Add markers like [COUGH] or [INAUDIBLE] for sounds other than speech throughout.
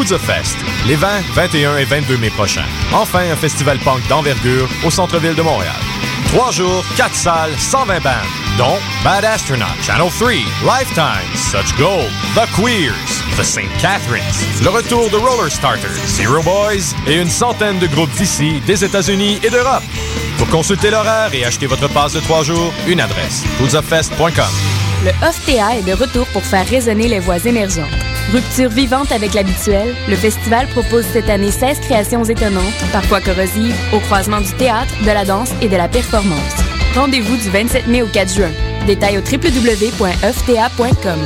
Poudre Fest, les 20, 21 et 22 mai prochains. Enfin, un festival punk d'envergure au centre-ville de Montréal. Trois jours, quatre salles, 120 bandes, dont Bad Astronaut, Channel 3, Lifetime, Such Gold, The Queers, The St. Catharines, le retour de Roller Starters, Zero Boys et une centaine de groupes d'ici, des États-Unis et d'Europe. Pour consulter l'horaire et acheter votre passe de trois jours, une adresse, poudzafest.com. Le OFTA est de retour pour faire résonner les voix émergentes. Rupture vivante avec l'habituel, le festival propose cette année 16 créations étonnantes, parfois corrosives, au croisement du théâtre, de la danse et de la performance. Rendez-vous du 27 mai au 4 juin. Détails au www.fta.com.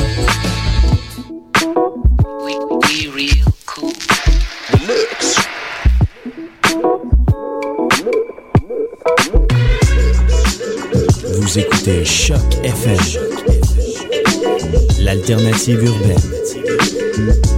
Vous écoutez Choc FM, l'alternative urbaine. Hey.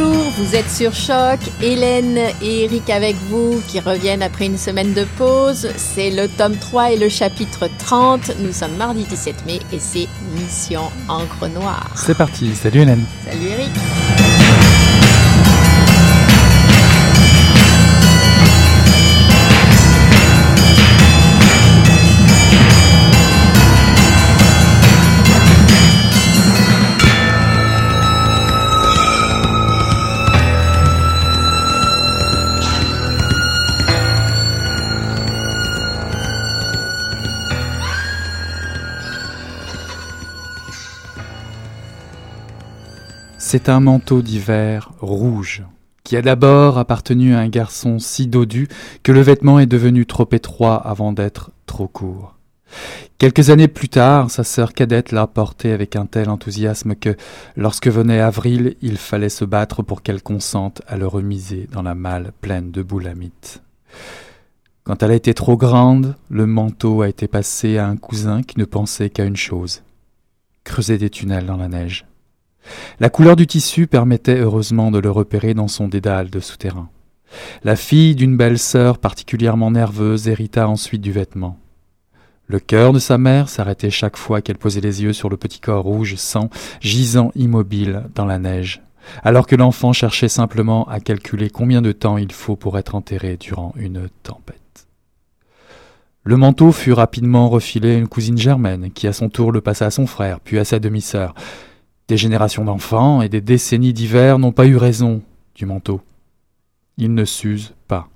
Bonjour, vous êtes sur Choc. Hélène et Eric avec vous qui reviennent après une semaine de pause. C'est le tome 3 et le chapitre 30. Nous sommes mardi 17 mai et c'est Mission Encre Noire. C'est parti, salut Hélène. Salut Eric. C'est un manteau d'hiver rouge, qui a d'abord appartenu à un garçon si dodu que le vêtement est devenu trop étroit avant d'être trop court. Quelques années plus tard, sa sœur cadette l'a porté avec un tel enthousiasme que, lorsque venait avril, il fallait se battre pour qu'elle consente à le remiser dans la malle pleine de boulamites. Quand elle a été trop grande, le manteau a été passé à un cousin qui ne pensait qu'à une chose creuser des tunnels dans la neige. La couleur du tissu permettait heureusement de le repérer dans son dédale de souterrain. La fille d'une belle sœur particulièrement nerveuse hérita ensuite du vêtement. Le cœur de sa mère s'arrêtait chaque fois qu'elle posait les yeux sur le petit corps rouge sang gisant immobile dans la neige, alors que l'enfant cherchait simplement à calculer combien de temps il faut pour être enterré durant une tempête. Le manteau fut rapidement refilé à une cousine germaine, qui à son tour le passa à son frère, puis à sa demi-sœur. Des générations d'enfants et des décennies d'hiver n'ont pas eu raison du manteau. Il ne s'use pas.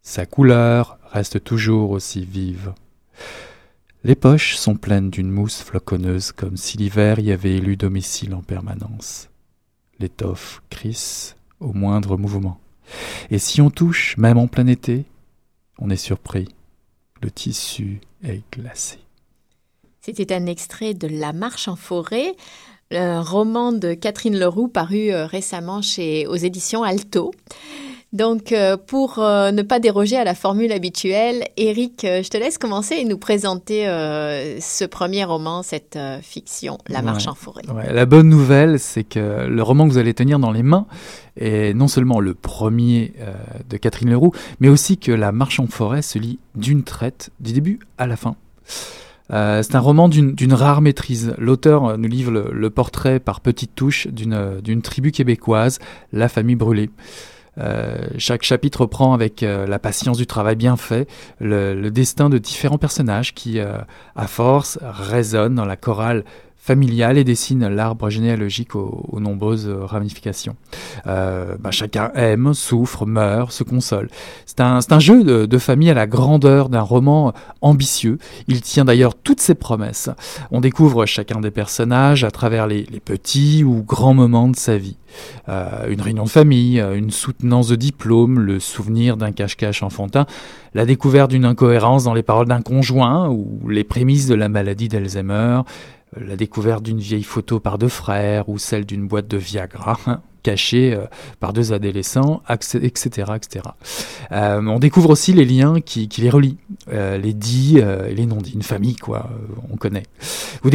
Sa couleur reste toujours aussi vive. Les poches sont pleines d'une mousse floconneuse comme si l'hiver y avait élu domicile en permanence. L'étoffe crisse au moindre mouvement. Et si on touche, même en plein été, on est surpris. Le tissu est glacé. C'était un extrait de La marche en forêt, un roman de Catherine Leroux paru euh, récemment chez, aux éditions Alto. Donc, euh, pour euh, ne pas déroger à la formule habituelle, Eric, je te laisse commencer et nous présenter ce premier roman, cette fiction, La marche Ouais. en forêt. Ouais, la bonne nouvelle, c'est que le roman que vous allez tenir dans les mains est non seulement le premier euh, de Catherine Leroux, mais aussi que La marche en forêt se lit d'une traite, du début à la fin. Euh, c'est un roman d'une rare maîtrise. L'auteur euh, nous livre le, portrait par petites touches d'une euh, tribu québécoise, la famille brûlée. Chaque chapitre reprend avec la patience du travail bien fait le, le destin de différents personnages qui, à force, résonnent dans la chorale familiale et dessine l'arbre généalogique aux, nombreuses euh, ramifications. Euh, bah, chacun aime, souffre, meurt, se console. C'est un, jeu de, famille à la grandeur d'un roman ambitieux. Il tient d'ailleurs toutes ses promesses. On découvre chacun des personnages à travers les, petits ou grands moments de sa vie. Euh, une réunion de famille, une soutenance de diplôme, le souvenir d'un cache-cache enfantin, la découverte d'une incohérence dans les paroles d'un conjoint ou les prémices de la maladie d'Alzheimer, la découverte d'une vieille photo par deux frères ou celle d'une boîte de Viagra. Cachés par deux adolescents, etc. etc. on découvre aussi les liens qui, les relient, les dits et les non-dits, une famille, quoi, on connaît. Vous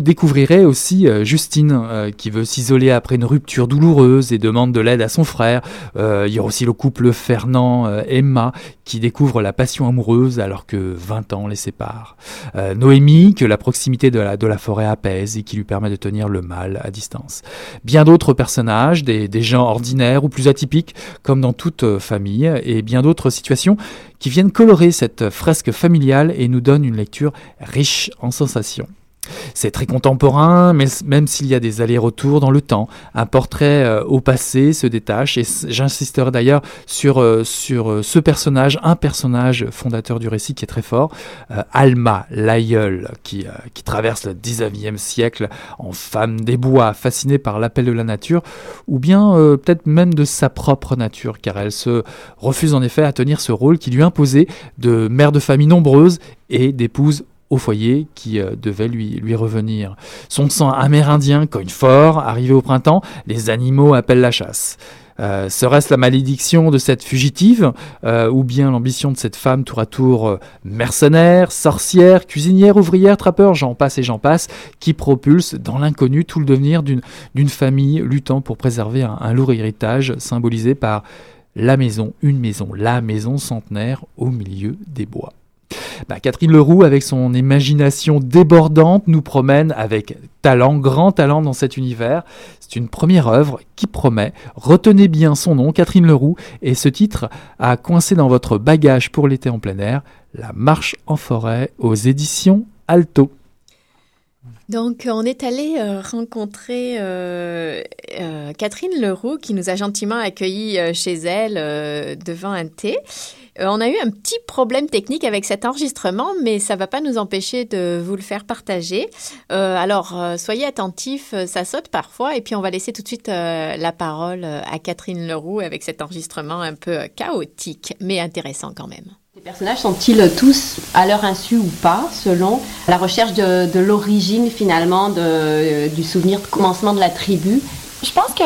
découvrirez aussi Justine, qui veut s'isoler après une rupture douloureuse et demande de l'aide à son frère. il y a aussi le couple Fernand-Emma, qui découvre la passion amoureuse alors que 20 ans les séparent. Noémie, que la proximité de la forêt apaise et qui lui permet de tenir le mal à distance. Bien d'autres personnages, des, gens ordinaires ou plus atypiques, comme dans toute euh, famille, et bien d'autres situations qui viennent colorer cette fresque familiale et nous donnent une lecture riche en sensations. C'est très contemporain, mais même s'il y a des allers-retours dans le temps, un portrait euh, au passé se détache, et j'insisterai d'ailleurs sur, euh, euh, ce personnage, un personnage fondateur du récit qui est très fort, Alma, l'aïeul, qui, qui traverse le 19e siècle en femme des bois, fascinée par l'appel de la nature, ou bien peut-être même de sa propre nature, car elle se refuse en effet à tenir ce rôle qui lui imposait de mère de famille nombreuse et d'épouse au foyer qui euh, devait lui, lui revenir. Son sang amérindien cogne fort, arrivé au printemps, les animaux appellent la chasse. Euh, serait-ce la malédiction de cette fugitive euh, ou bien l'ambition de cette femme tour à tour mercenaire, sorcière, cuisinière, ouvrière, trappeur, j'en passe et j'en passe, qui propulse dans l'inconnu tout le devenir d'une famille luttant pour préserver un lourd héritage symbolisé par la maison, une maison, la maison centenaire au milieu des bois. Bah, Catherine Leroux, avec son imagination débordante, nous promène avec talent, grand talent dans cet univers. C'est une première œuvre qui promet. Retenez bien son nom, Catherine Leroux, et ce titre a coincé dans votre bagage pour l'été en plein air, La marche en forêt aux éditions Alto. Donc, on est allé euh, rencontrer euh, euh, Catherine Leroux qui nous a gentiment accueillis chez elle devant un thé. On a eu un petit problème technique avec cet enregistrement, mais ça ne va pas nous empêcher de vous le faire partager. alors, soyez attentifs, ça saute parfois, et puis on va laisser tout de suite la parole à Catherine Leroux avec cet enregistrement un peu chaotique, mais intéressant quand même. Les personnages sont-ils tous à leur insu ou pas, selon la recherche de, l'origine finalement du souvenir de commencement de la tribu? Je pense que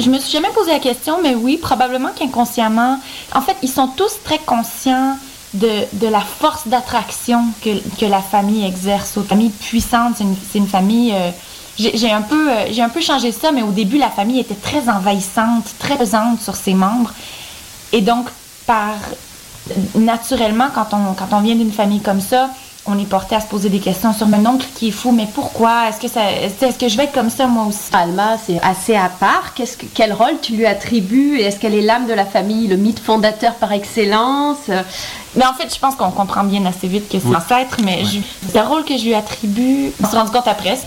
je me suis jamais posé la question, mais oui, probablement qu'inconsciemment, en fait, ils sont tous très conscients de, la force d'attraction que, la famille exerce. Une famille puissante, c'est une, famille. Euh, j'ai un peu, euh, j'ai un peu changé ça, mais au début, la famille était très envahissante, très pesante sur ses membres, et donc par naturellement, quand on vient d'une famille comme ça, on est porté à se poser des questions sur mon oncle qui est fou, mais pourquoi? Est-ce que ça, est-ce que je vais être comme ça moi aussi? Alma, c'est assez à part. Qu'est-ce que, quel rôle tu lui attribues? Est-ce qu'elle est l'âme de la famille, le mythe fondateur par excellence? Mais en fait, je pense qu'on comprend bien assez vite que c'est oui. ancêtre, mais le rôle que je lui attribue, on se rend compte après.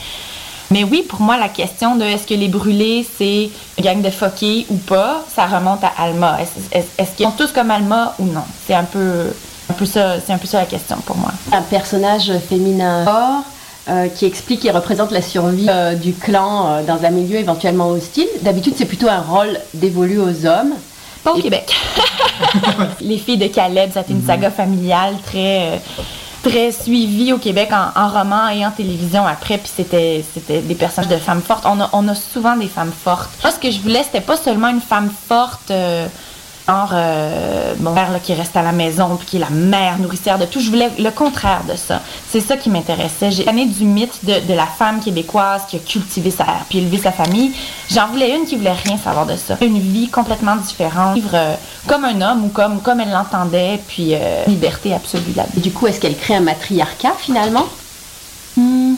Mais oui, pour moi, la question de est-ce que les brûlés, c'est une gang de foqués ou pas, ça remonte à Alma. Est-ce, qu'ils sont tous comme Alma ou non? C'est un peu, un peu ça, c'est un peu ça la question pour moi. Un personnage féminin fort. Euh, qui explique et représente la survie euh, du clan euh, dans un milieu éventuellement hostile. D'habitude, c'est plutôt un rôle dévolu aux hommes. Pas au Québec. [LAUGHS] les filles de Caleb, c'était une mhm. saga familiale très très suivi au Québec en, roman et en télévision après, puis c'était, c'était des personnages de femmes fortes. On a, on a souvent des femmes fortes. Moi, ce que je voulais, c'était pas seulement une femme forte. Euh, genre euh, mon père là, qui reste à la maison puis qui est la mère nourricière de tout. Je voulais le contraire de ça. C'est ça qui m'intéressait. J'ai année du mythe de, de, la femme québécoise qui a cultivé sa puis élevé sa famille. J'en voulais une qui voulait rien savoir de ça. Une vie complètement différente, vivre euh, comme un homme ou comme comme elle l'entendait, puis euh, liberté absolue là. Et du coup, est-ce qu'elle crée un matriarcat finalement? Hmm.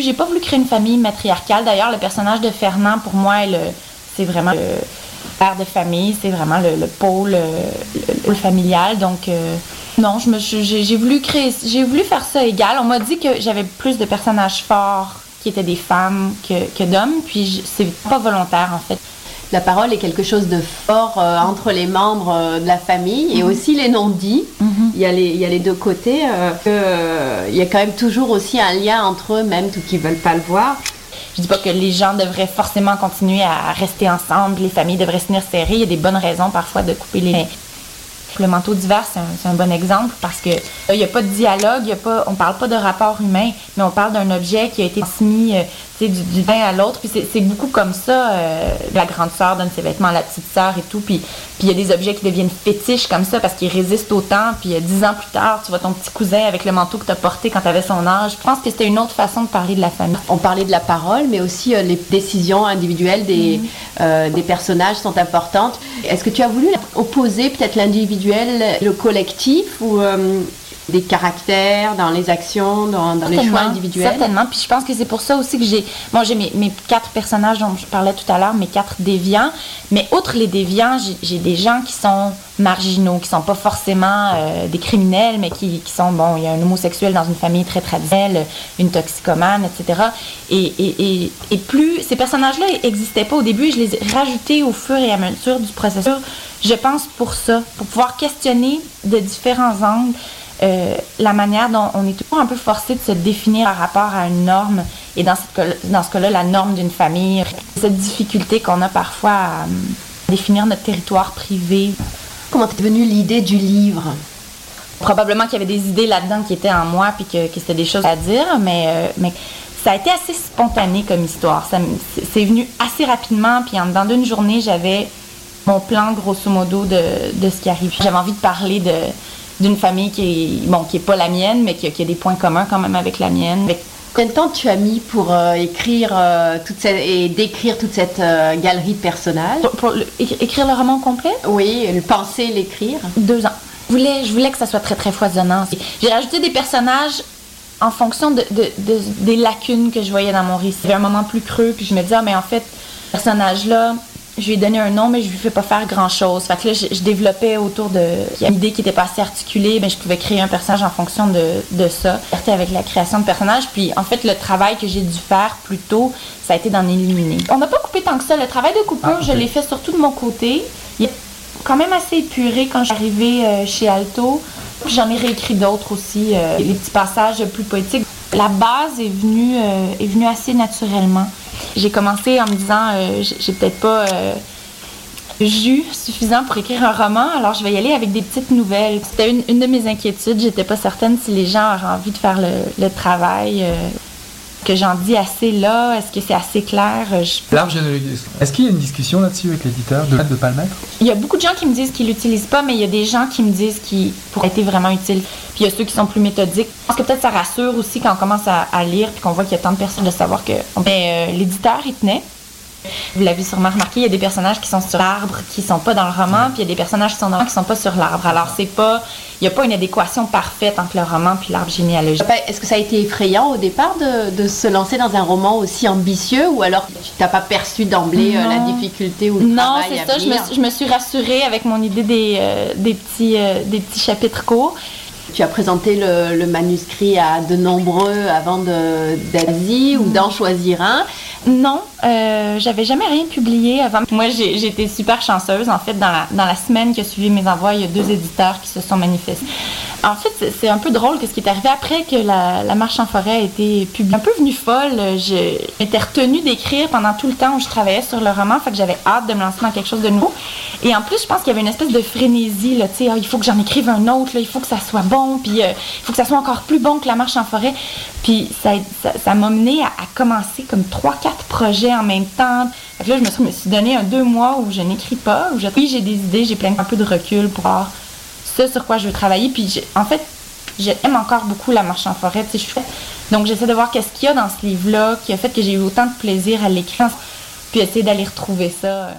j'ai pas voulu créer une famille matriarcale. D'ailleurs, le personnage de Fernand, pour moi, c'est vraiment père de famille, c'est vraiment le, pôle, le, familial. Donc, euh, non, je me, j'ai, voulu créer, j'ai voulu faire ça égal. On m'a dit que j'avais plus de personnages forts qui étaient des femmes que, d'hommes, puis c'est pas volontaire en fait. La parole est quelque chose de fort euh, entre les membres euh, de la famille et mhm. aussi les non-dits. Mhm. il, y a les, il y a les deux côtés. il y a quand même toujours aussi un lien entre eux, même tout qu'ils veulent pas le voir. Je dis pas que les gens devraient forcément continuer à rester ensemble, les familles devraient se tenir serrées. Il y a des bonnes raisons parfois de couper les liens. Le manteau d'hiver, c'est un, bon exemple parce que il n'y a pas de dialogue, y a pas, on parle pas de rapport humain, mais on parle d'un objet qui a été transmis du, du à l'autre. Puis c'est beaucoup comme ça. la grande sœur donne ses vêtements à la petite sœur et tout. Puis il y a des objets qui deviennent fétiches comme ça parce qu'ils résistent au temps. Puis dix ans plus tard, tu vois ton petit cousin avec le manteau que tu as porté quand tu avais son âge. Je pense que c'était une autre façon de parler de la famille. On parlait de la parole, mais aussi les décisions individuelles des, mhm. des personnages sont importantes. Est-ce que tu as voulu opposer peut-être l'individuel, le collectif ou euh, des caractères dans les actions, dans, les choix individuels. Certainement. Puis je pense que c'est pour ça aussi que j'ai. Bon, j'ai mes, quatre personnages dont je parlais tout à l'heure, mes quatre déviants. Mais outre les déviants, j'ai des gens qui sont marginaux, qui sont pas forcément euh, des criminels, mais qui, sont, bon, il y a un homosexuel dans une famille très traditionnelle, une toxicomane, etc. Et, et, et, plus ces personnages-là n'existaient pas au début, je les ai rajoutés au fur et à mesure du processus. Je pense pour ça, pour pouvoir questionner de différents angles euh, la manière dont on est toujours un peu forcé de se définir par rapport à une norme, et dans, dans ce cas-là, la norme d'une famille, cette difficulté qu'on a parfois à, définir notre territoire privé. Comment est venue l'idée du livre? Probablement qu'il y avait des idées là-dedans qui étaient en moi, puis que, c'était des choses à dire, mais, euh, mais ça a été assez spontané comme histoire. C'est venu assez rapidement, puis en dedans d'une journée, j'avais mon plan, grosso modo, de, de ce qui arrive. J'avais envie de parler de d'une famille qui est, bon, qui est pas la mienne, mais qui, a des points communs quand même avec la mienne. Combien de temps tu as mis pour euh, écrire euh, toute cette, et décrire toute cette euh, galerie de personnages? Pour, écrire le roman complet? Oui, le penser, l'écrire. Deux ans. Je voulais, je voulais que ça soit très très foisonnant. J'ai rajouté des personnages en fonction de, des lacunes que je voyais dans mon récit. Il y avait un moment plus creux, puis je me disais, ah, mais en fait, ce personnage-là, je lui ai donné un nom, mais je lui fais pas faire grand chose. Fait que là, je, développais autour de. une idée qui était pas assez articulée, mais je pouvais créer un personnage en fonction de, de ça. Avec la création de personnages. Puis, en fait, le travail que j'ai dû faire plus tôt, ça a été d'en éliminer. On n'a pas coupé tant que ça. Le travail de coupure, ah, je l'ai fait surtout de mon côté. Il est quand même assez épuré quand je suis arrivée euh, chez Alto. Puis j'en ai réécrit d'autres aussi, euh, les petits passages plus poétiques. La base est venue, euh, est venue assez naturellement. J'ai commencé en me disant, euh, j'ai peut-être pas euh, jus suffisant pour écrire un roman, alors je vais y aller avec des petites nouvelles. C'était une, de mes inquiétudes. J'étais pas certaine si les gens auraient envie de faire le, travail. Euh, que j'en dis assez là? Est-ce que c'est assez clair? Est-ce qu'il y a une discussion là-dessus avec l'éditeur de ne pas le mettre? Il y a beaucoup de gens qui me disent qu'ils l'utilisent pas, mais il y a des gens qui me disent qu'il pourrait être vraiment utile. Puis il y a ceux qui sont plus méthodiques. Je pense que peut-être ça rassure aussi quand on commence à, lire puis qu'on voit qu'il y a tant de personnes de savoir que mais, euh, l'éditeur, il tenait. Vous l'avez sûrement remarqué, il y a des personnages qui sont sur l'arbre, qui sont pas dans le roman, puis il y a des personnages qui sont dans qui sont pas sur l'arbre. Alors c'est pas, il y a pas une adéquation parfaite entre le roman puis l'arbre généalogique. Est-ce que ça a été effrayant au départ de, se lancer dans un roman aussi ambitieux, ou alors tu t'as pas perçu d'emblée euh, la difficulté ou le Non, c'est ça. Je me, je me, suis rassurée avec mon idée des, euh, des petits, euh, des petits chapitres courts. Tu as présenté le, manuscrit à de nombreux avant d'Asie ou d'en choisir un. Non, euh, j'avais jamais rien publié avant. Moi, j'ai été super chanceuse. En fait, dans la, dans la semaine qui a suivi mes envois, il y a deux éditeurs qui se sont manifestés. En fait, c'est un peu drôle que ce qui est arrivé après que la, marche en forêt a été publiée. Un peu venue folle. J'étais retenue d'écrire pendant tout le temps où je travaillais sur le roman. Fait que j'avais hâte de me lancer dans quelque chose de nouveau. Et en plus, je pense qu'il y avait une espèce de frénésie. Là, ah, il faut que j'en écrive un autre. Il faut que ça soit bon. Puis euh, il faut que ça soit encore plus bon que la marche en forêt. Puis ça m'a mené à, commencer comme trois, quatre projets en même temps. Fait là, je me suis, donné un deux mois où je n'écris pas. Où oui, j'ai des idées, j'ai plein un peu de recul pour voir ce sur quoi je veux travailler. Puis en fait, j'aime encore beaucoup la marche en forêt. Donc j'essaie de voir qu'est-ce qu'il y a dans ce livre-là qui a fait que j'ai eu autant de plaisir à l'écrire. Puis essayer d'aller retrouver ça.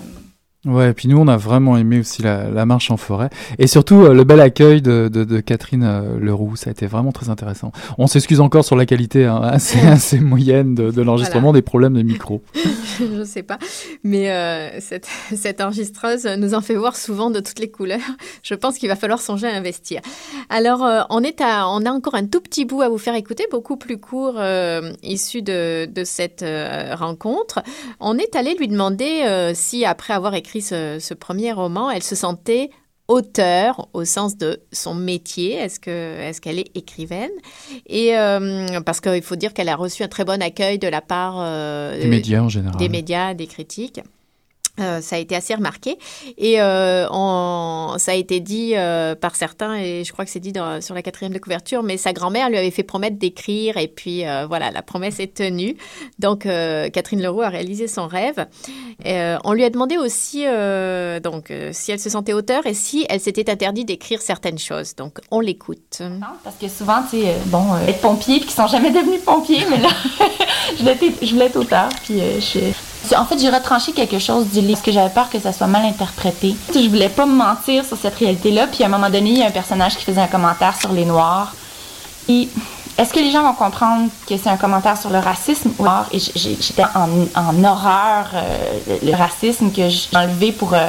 Ouais, et puis nous on a vraiment aimé aussi la, la marche en forêt et surtout euh, le bel accueil de, de, de Catherine euh, Leroux, ça a été vraiment très intéressant. On s'excuse encore sur la qualité hein, [LAUGHS] assez, [LAUGHS] assez moyenne de, de l'enregistrement, des problèmes de micro. [LAUGHS] Je sais pas, mais euh, cette, cette enregistreuse nous en fait voir souvent de toutes les couleurs. Je pense qu'il va falloir songer à investir. Alors on est à, on a encore un tout petit bout à vous faire écouter, beaucoup plus court issu de cette rencontre. On est allé lui demander si après avoir écrit ce, premier roman, elle se sentait auteur au sens de son métier. Est-ce que est-ce qu'elle est écrivaine? Et euh, parce qu'il faut dire qu'elle a reçu un très bon accueil de la part euh, des médias en général, des médias, des critiques. Euh, ça a été assez remarqué. Et euh, ça a été dit euh, par certains et je crois que c'est dit sur la quatrième de couverture mais sa grand-mère lui avait fait promettre d'écrire et puis voilà la promesse est tenue. Donc Catherine Leroux a réalisé son rêve. On lui a demandé aussi donc si elle se sentait auteur et si elle s'était interdit d'écrire certaines choses. Donc on l'écoute. Parce que souvent, euh, bon, être pompier, puis qui sont jamais devenus pompiers, mais là, [LAUGHS] je, voulais être, je voulais être auteur, puis je... En fait, j'ai retranché quelque chose du livre parce que j'avais peur que ça soit mal interprété. Je voulais pas me mentir sur cette réalité-là, puis à un moment donné, il y a un personnage qui faisait un commentaire sur les Noirs. Et est-ce que les gens vont comprendre que c'est un commentaire sur le racisme ou et j'étais en, en horreur euh, le, racisme que j'ai enlevé pour euh,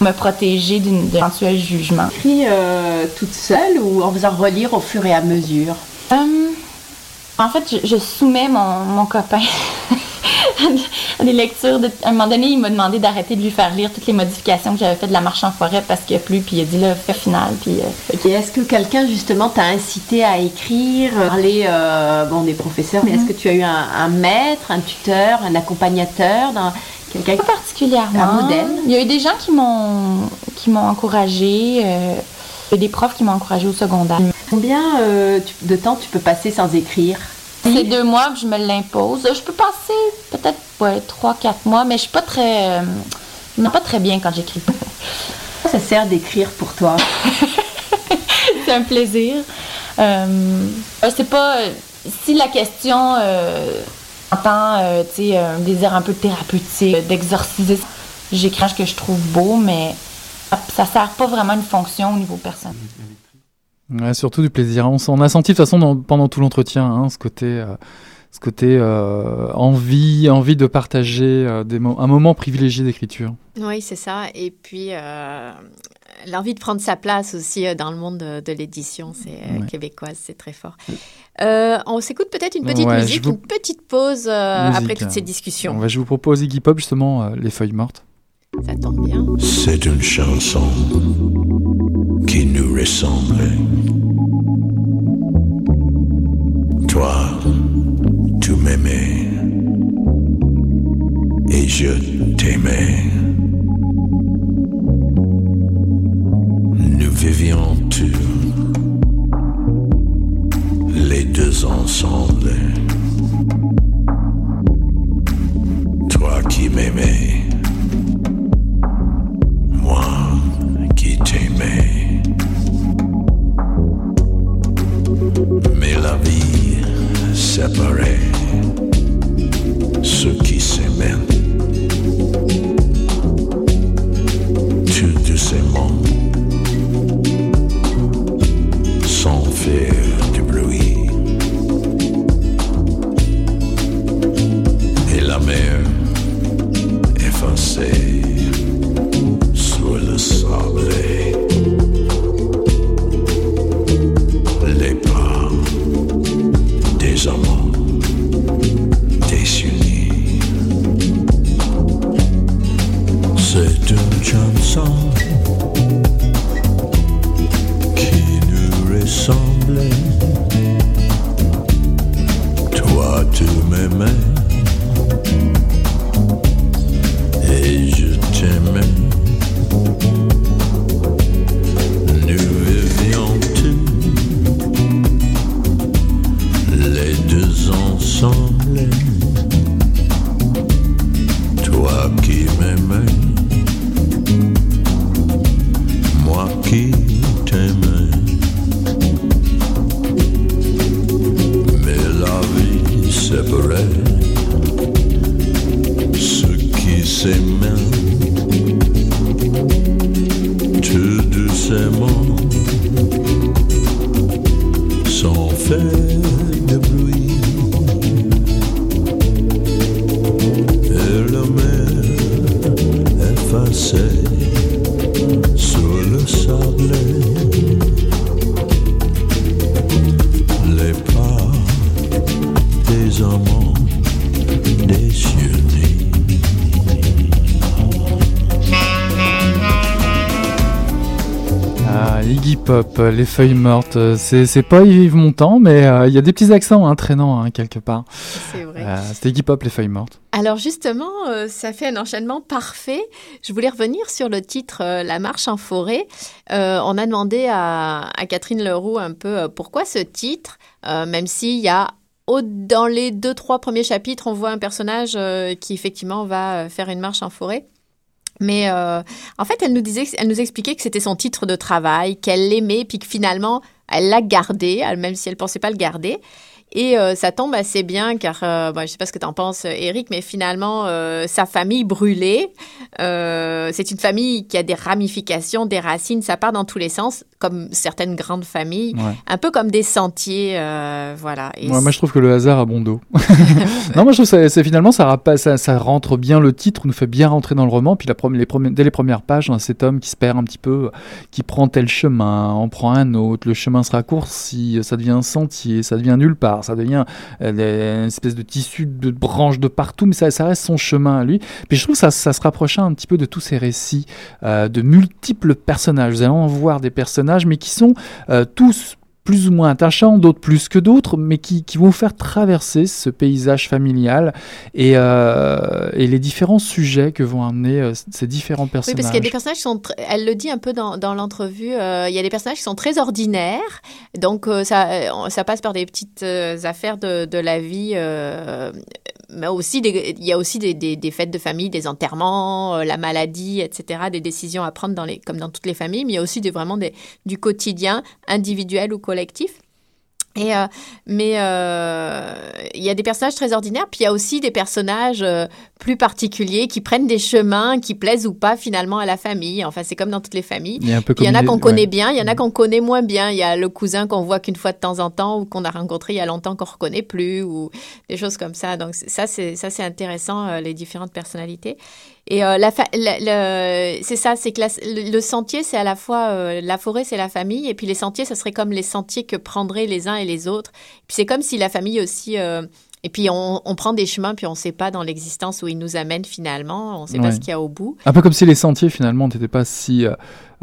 me protéger d'un éventuel jugement. Écrit euh, toute seule ou en faisant relire au fur et à mesure? Hum, en fait, je, je soumets mon, mon copain [LAUGHS] à [LAUGHS] des lectures. De, à un moment donné, il m'a demandé d'arrêter de lui faire lire toutes les modifications que j'avais faites de la marche en forêt parce qu'il a plu, puis il a dit là, fait final. Puis, euh, Est-ce que quelqu'un justement t'a incité à écrire, parler euh, bon des professeurs, mais est-ce que tu as eu un, un maître, un tuteur, un accompagnateur, dans- quelqu'un pas particulièrement. Un modèle? Il y a eu des gens qui m'ont qui m'ont encouragé. euh, il y a des profs qui m'ont encouragé au secondaire. Combien euh, de temps tu peux passer sans écrire? C'est deux mois que je me l'impose. Je peux passer peut-être ouais, trois, quatre mois, mais je suis pas très. euh, je me sens pas très bien quand j'écris. Ça sert d'écrire pour toi? [LAUGHS] C'est un plaisir. Euh, c'est pas. euh, Si la question euh, entend euh, tu sais, un désir un peu thérapeutique, d'exorciser, j'écris ce que je trouve beau, mais ça, ça sert pas vraiment une fonction au niveau personnel. Ouais, surtout du plaisir. On, a senti de toute façon dans- pendant tout l'entretien hein, ce côté, euh, ce côté euh, envie, envie de partager euh, des mo- un moment privilégié d'écriture. Oui, c'est ça. Et puis, euh, l'envie de prendre sa place aussi euh, dans le monde de, de l'édition, euh, Ouais. québécoise, c'est très fort. Euh, on s'écoute peut-être une petite Ouais, musique, vous- une petite pause euh, Musique, après toutes ces euh, discussions. Ouais, je vous propose Iggy Pop justement, euh, Les Feuilles Mortes. Ça tombe bien. C'est une chanson Toi, tu m'aimais et je t'aimais. Nous vivions tous les deux ensemble. Toi qui m'aimais séparait ceux qui s'aimaient. Tout doucement, sans ceux qui s'aimaient Les Feuilles Mortes. Euh, c'est, pas Yves Montand, mais euh, il y a des petits accents hein, traînants hein, quelque part. C'est vrai. Euh, c'était Iggy Pop, Les Feuilles Mortes. Alors justement, euh, ça fait un enchaînement parfait. Je voulais revenir sur le titre euh, La marche en forêt. Euh, on a demandé à, à Catherine Leroux un peu euh, pourquoi ce titre, euh, même s'il y a dans les deux trois premiers chapitres, on voit un personnage euh, qui effectivement va euh, faire une marche en forêt. Mais euh, en fait, elle nous disait, elle nous expliquait que c'était son titre de travail, qu'elle l'aimait, puis que finalement, elle l'a gardé, même si elle pensait pas le garder. Et euh, ça tombe assez bien car, euh, bon, je sais pas ce que tu en penses, Eric, mais finalement, euh, sa famille brûlée, euh, c'est une famille qui a des ramifications, des racines, ça part dans tous les sens, comme certaines grandes familles, Ouais. un peu comme des sentiers, euh, voilà. Et Ouais, moi, je trouve que le hasard a bon dos. [LAUGHS] non, moi, je trouve que ça- finalement, ça, rapa- ça, ça rentre bien le titre, nous fait bien rentrer dans le roman. Puis la les dès les premières pages, a cet homme qui se perd un petit peu, qui prend tel chemin, en prend un autre. Le chemin se raccourcit, ça devient un sentier, ça devient nulle part, ça devient euh, une espèce de tissu de branches de partout, mais ça, ça reste son chemin à lui. Puis je trouve que ça, ça se rapprochait un petit peu de tous ces récits euh, de multiples personnages. Vous allez en voir des personnages, mais qui sont euh, tous plus ou moins attachants, d'autres plus que d'autres, mais qui, qui vont faire traverser ce paysage familial et, euh, et les différents sujets que vont amener euh, ces différents Oui, personnages. parce qu'il y a des personnages qui sont, elle le dit un peu dans, dans l'entrevue, euh, il y a des personnages qui sont très ordinaires, donc ça, ça passe par des petites affaires de, de la vie, mais aussi des- il y a aussi des, des, des fêtes de famille, des enterrements, la maladie, etc., des décisions à prendre dans les, comme dans toutes les familles, mais il y a aussi des, vraiment des, du quotidien, individuel ou collectif. Et euh, mais euh, il y a des personnages très ordinaires, puis il y a aussi des personnages euh, plus particuliers qui prennent des chemins qui plaisent ou pas finalement à la famille. Enfin, c'est comme dans toutes les familles. Il y a il en a qu'on connaît ouais. bien, il y en a qu'on connaît moins bien. Il y a le cousin qu'on voit qu'une fois de temps en temps ou qu'on a rencontré il y a longtemps qu'on reconnaît plus ou des choses comme ça. Donc ça c'est ça c'est intéressant les différentes personnalités. Et euh, la c'est ça, c'est que la- le, le sentier c'est à la fois euh, la forêt c'est la famille et puis les sentiers ça serait comme les sentiers que prendraient les uns et les autres. Puis c'est comme si la famille aussi euh, et puis on, on prend des chemins puis on ne sait pas dans l'existence où ils nous amènent finalement, on ne sait pas ce qu'il y a au bout. Un peu comme si les sentiers finalement n'étaient pas si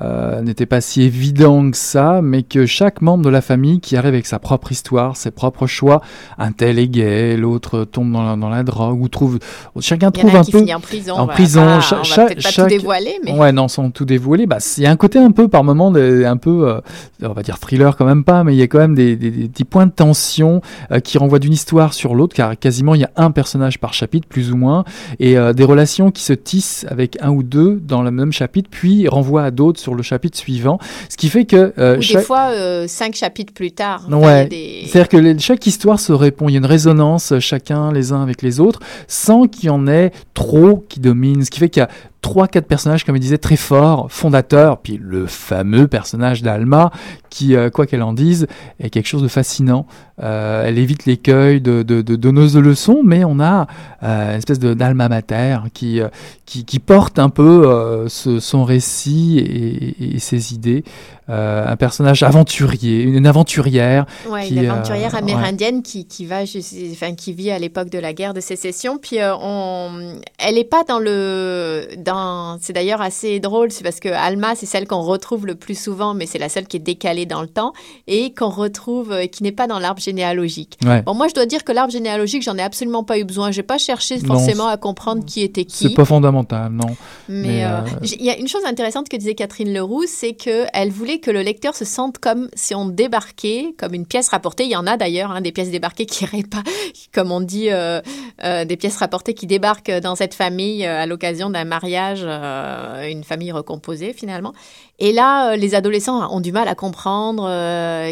euh, n'étaient pas si évidents que ça, mais que chaque membre de la famille qui arrive avec sa propre histoire, ses propres choix, un tel est gay, l'autre tombe dans la, dans la drogue ou trouve chacun trouve un qui peu finit en prison. en voilà. prison. Ah, cha- on va cha- peut-être pas chaque- tout dévoiler, mais Ouais, non, sans tout dévoiler, bah, il y a un côté un peu par moment, de- un peu, euh, on va dire thriller quand même pas, mais il y a quand même des, des- des petits points de tension euh, qui renvoient d'une histoire sur l'autre, car quasiment il y a un personnage par chapitre, plus ou moins, et des relations qui se tissent avec un ou deux dans le même chapitre, puis renvoient à d'autres sur le chapitre suivant, ce qui fait que euh, ou des chaque- fois euh, cinq chapitres plus tard. Ouais. des- C'est-à-dire que les- chaque histoire se répond, il y a une résonance euh, chacun les uns avec les autres, sans qu'il y en ait trop qui dominent. Ce qui fait qu'il y a trois, quatre personnages, comme il disait, très forts, fondateurs, puis le fameux personnage d'Alma, qui, euh, quoi qu'elle en dise, est quelque chose de fascinant. Euh, elle évite l'écueil de, de, de de leçons, mais on a euh, une espèce d'alma mater qui, qui, porte un peu son récit et ses idées. Euh, un personnage aventurier, une aventurière Ouais, qui, une euh, aventurière ouais. amérindienne qui, qui va, enfin, qui vit à l'époque de la guerre de sécession. Puis euh, on, elle est pas dans le, dans, c'est d'ailleurs assez drôle, c'est parce que Alma c'est celle qu'on retrouve le plus souvent, mais c'est la seule qui est décalée dans le temps et qu'on retrouve, qui n'est pas dans l'arbre généalogique. Ouais. Bon, moi je dois dire que l'arbre généalogique, j'en ai absolument pas eu besoin. J'ai pas cherché Non, forcément à comprendre qui était qui. C'est pas fondamental, non. Mais il y a une chose intéressante que disait Catherine Leroux, c'est que elle que le lecteur se sente comme si on débarquait, comme une pièce rapportée. Il y en a d'ailleurs hein, des pièces débarquées qui iraient pas, [LAUGHS] comme on dit, euh, euh, des pièces rapportées qui débarquent dans cette famille euh, à l'occasion d'un mariage, euh, une famille recomposée finalement. Et là, les adolescents ont du mal à comprendre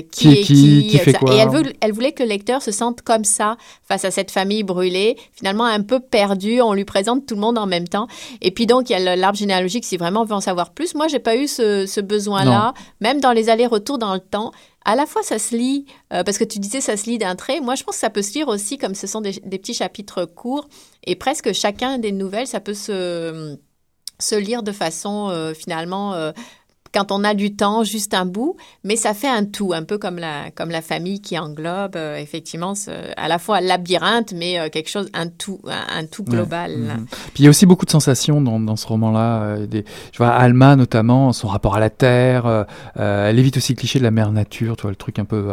qui, Qui est qui, qui, qui fait ça. quoi. Et elle, veut, elle voulait que le lecteur se sente comme ça face à cette famille brûlée, finalement un peu perdue. On lui présente tout le monde en même temps. Et puis donc, il y a l'arbre généalogique si vraiment on veut en savoir plus. Moi, j'ai pas eu ce, ce besoin-là, même dans les allers-retours dans le temps. À la fois, ça se lit, euh, parce que tu disais ça se lit d'un trait. Moi, je pense que ça peut se lire aussi comme ce sont des, petits chapitres courts. Et presque chacun des nouvelles, ça peut se, se lire de façon euh, finalement euh, quand on a du temps, juste un bout, mais ça fait un tout, un peu comme la, comme la famille qui englobe euh, effectivement ce- à la fois un labyrinthe, mais euh, quelque chose, un tout, un, un tout global. Ouais. Mhm. Puis il y a aussi beaucoup de sensations dans, dans ce roman-là. euh, des, je vois Alma notamment, son rapport à la terre. euh, elle évite aussi le cliché de la mère nature, tu vois, le truc un peu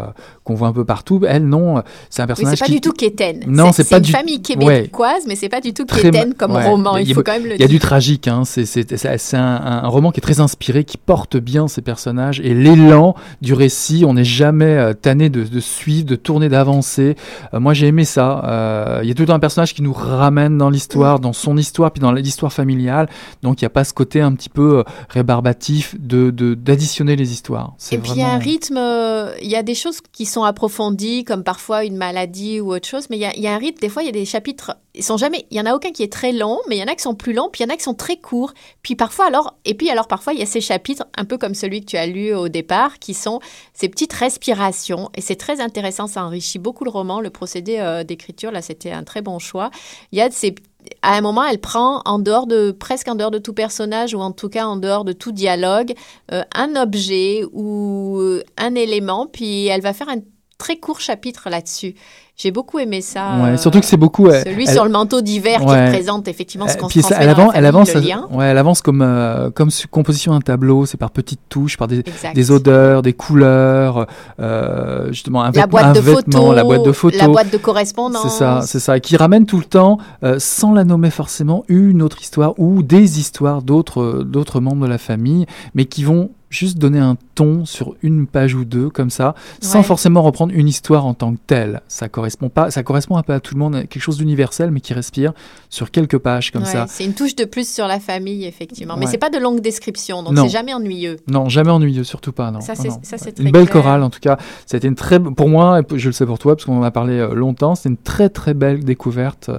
qu'on voit un peu partout. Elle, non, c'est un Oui, personnage c'est pas qui, du tout quétaine. Non, c'est pas une du- famille ouais. québécoise, mais c'est pas du tout quétaine comme ouais. roman. Il a- faut quand même le Il y a dire. du tragique, hein. c'est un, un roman qui est très inspiré, qui porte bien ses personnages et l'élan du récit, on n'est jamais euh, tanné de, de suivre, de tourner, d'avancer. Euh, moi j'ai aimé ça. Euh, il y a tout le temps un personnage qui nous ramène dans l'histoire, dans son histoire, puis dans l'histoire familiale. Donc il n'y a pas ce côté un petit peu rébarbatif de d'additionner les histoires. Et puis il y a un rythme, euh, il y a des choses qui sont approfondies, comme parfois une maladie ou autre chose, mais il y a, il y a un rythme, des fois il y a des chapitres, ils sont jamais, il y en a aucun qui est très long, mais il y en a qui sont plus longs, puis il y en a qui sont très courts, puis parfois alors, et puis alors parfois il y a ces chapitres, un peu comme celui que tu as lu au départ, qui sont ces petites respirations, et c'est très intéressant, ça enrichit beaucoup le roman, le procédé euh, d'écriture, là c'était un très bon choix. Il y a ces à un moment, elle prend en dehors de presque en dehors de tout personnage ou en tout cas en dehors de tout dialogue euh, un objet ou euh, un élément, puis elle va faire un très court chapitre là-dessus. J'ai beaucoup aimé ça. Ouais, euh, surtout que c'est beaucoup. euh, celui elle- sur le manteau d'hiver qui représente effectivement ce Euh, qu'on se transmet elle, avance, elle avance, le lien. ouais, elle avance comme euh, composition d'un tableau. C'est par petites touches, par des, odeurs, des couleurs, euh, justement un, La boîte un de vêtement, photos, la boîte de photos. la boîte de correspondance. C'est ça, c'est ça, et qui ramène tout le temps, euh, sans la nommer forcément, une autre histoire ou des histoires d'autres euh, d'autres membres de la famille, mais qui vont juste donner un ton sur une page ou deux comme ça, sans Ouais. forcément reprendre une histoire en tant que telle. Ça correspond pas, ça correspond un peu à tout le monde, quelque chose d'universel, mais qui respire sur quelques pages comme Ouais, ça. C'est une touche de plus sur la famille, effectivement. Mais Ouais. c'est pas de longue description, donc c'est jamais ennuyeux. Non, jamais ennuyeux, surtout pas. Non. Ça, c'est- non. ça, c'est une belle clair. chorale en tout cas. Été une très, pour moi, et je le sais pour toi, parce qu'on en a parlé euh, longtemps. C'est une très très belle découverte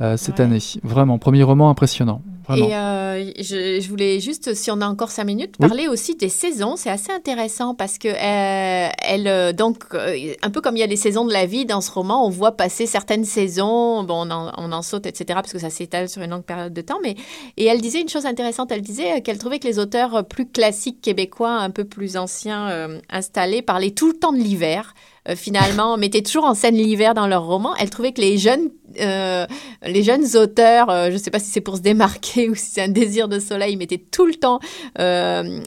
euh, cette année. Vraiment, premier roman impressionnant. Vraiment. Et euh, je, je voulais juste, si on a encore cinq minutes, Oui. parler aussi des saisons. C'est assez intéressant parce que euh, elle, euh, donc, un peu comme il y a les saisons de la vie dans ce roman, on voit passer certaines saisons. Bon, on en, on en saute, etc. Parce que ça s'étale sur une longue période de temps. Mais et elle disait une chose intéressante. Elle disait qu'elle trouvait que les auteurs plus classiques québécois, un peu plus anciens, euh, installés, parlaient tout le temps de l'hiver. Euh, finalement, [LAUGHS] mettaient toujours en scène l'hiver dans leurs romans. Elle trouvait que les jeunes, euh, les jeunes auteurs, euh, je ne sais pas si c'est pour se démarquer [LAUGHS] ou si c'est un désir de soleil, mettaient tout le temps euh,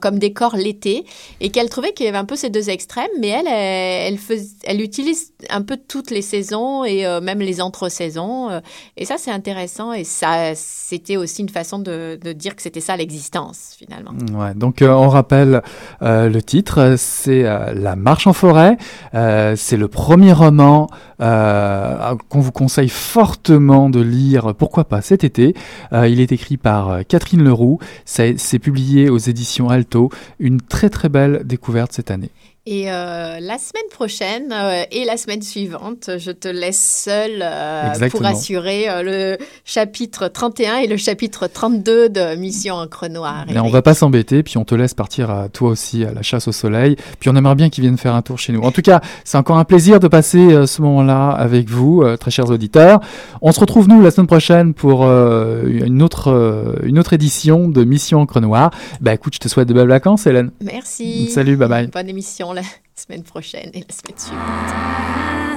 comme décor l'été, et qu'elle trouvait qu'il y avait un peu ces deux extrêmes, mais elle, elle, utilise un peu toutes les saisons et même les entre-saisons, et ça c'est intéressant, et ça c'était aussi une façon de, dire que c'était ça l'existence finalement. Ouais, donc on rappelle le titre, c'est La marche en forêt. C'est le premier roman qu'on vous conseille fortement de lire, pourquoi pas cet été. Euh, il est écrit par euh, Catherine Leroux. C'est publié aux éditions Alto. Une très très belle découverte cette année. Et euh, la semaine prochaine euh, et la semaine suivante, je te laisse seule euh, pour assurer le chapitre 31 et le chapitre 32 de Mission Encre Noire. Et on va pas s'embêter, puis on te laisse partir à toi aussi à la chasse au soleil. Puis on aimerait bien qu'ils viennent faire un tour chez nous. En tout cas, c'est encore un plaisir de passer ce moment-là avec vous, très chers auditeurs. On se retrouve nous la semaine prochaine pour une autre une autre édition de Mission Encre Noire. Bah écoute, je te souhaite de belles vacances, Hélène. Merci. Salut, bye bye. Bonne émission la semaine prochaine et la semaine suivante.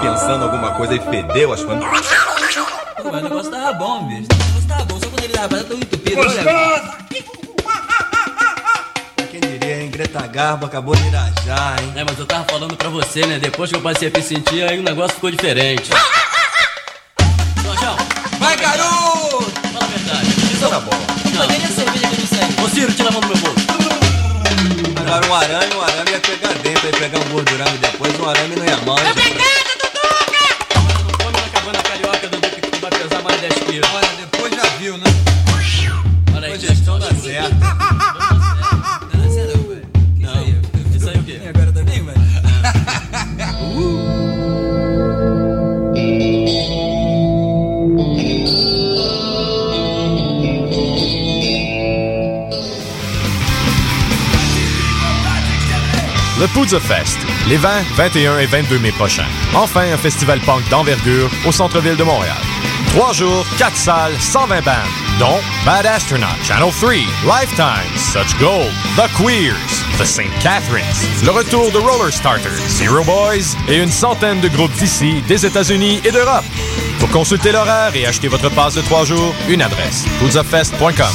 Pensando alguma coisa e fedeu as coisas. Pô, mas o negócio tava bom, bicho. O negócio tava bom, só quando ele tava tão entupido. Olha. Quem diria, hein? Greta Garbo acabou de irajar, hein? É, mas eu tava falando pra você, né? Depois que eu passei a me sentir, aí o negócio ficou diferente. Jorjão, Vai, garoto! fala a verdade. Isso tá bom. Não. Cadê a cerveja que eu me saí? Ô, Ciro, tira a mão do meu bolso. Agora um arame, um arame ia pegar dentro, ia pegar um gordurame depois, um arame não ia mal. hein, Le Poudre Fest, les 20, 21 et 22 mai prochains. Enfin, un festival punk d'envergure au centre-ville de Montréal. Trois jours, quatre salles, 120 bandes, dont Bad Astronaut, Channel 3, Lifetime, Such Gold, The Queers, The St. Catharines, le retour de Roller Starters, Zero Boys et une centaine de groupes d'ici, des États-Unis et d'Europe. Pour consulter l'horaire et acheter votre passe de trois jours, une adresse, poudzafest.com.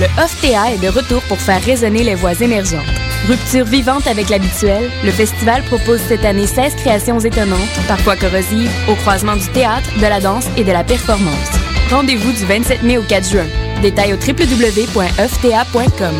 Le OFTA est de retour pour faire résonner les voix émergentes. Rupture vivante avec l'habituel, le festival propose cette année 16 créations étonnantes, parfois corrosives, au croisement du théâtre, de la danse et de la performance. Rendez-vous du 27 mai au 4 juin. Détails au www.fta.com.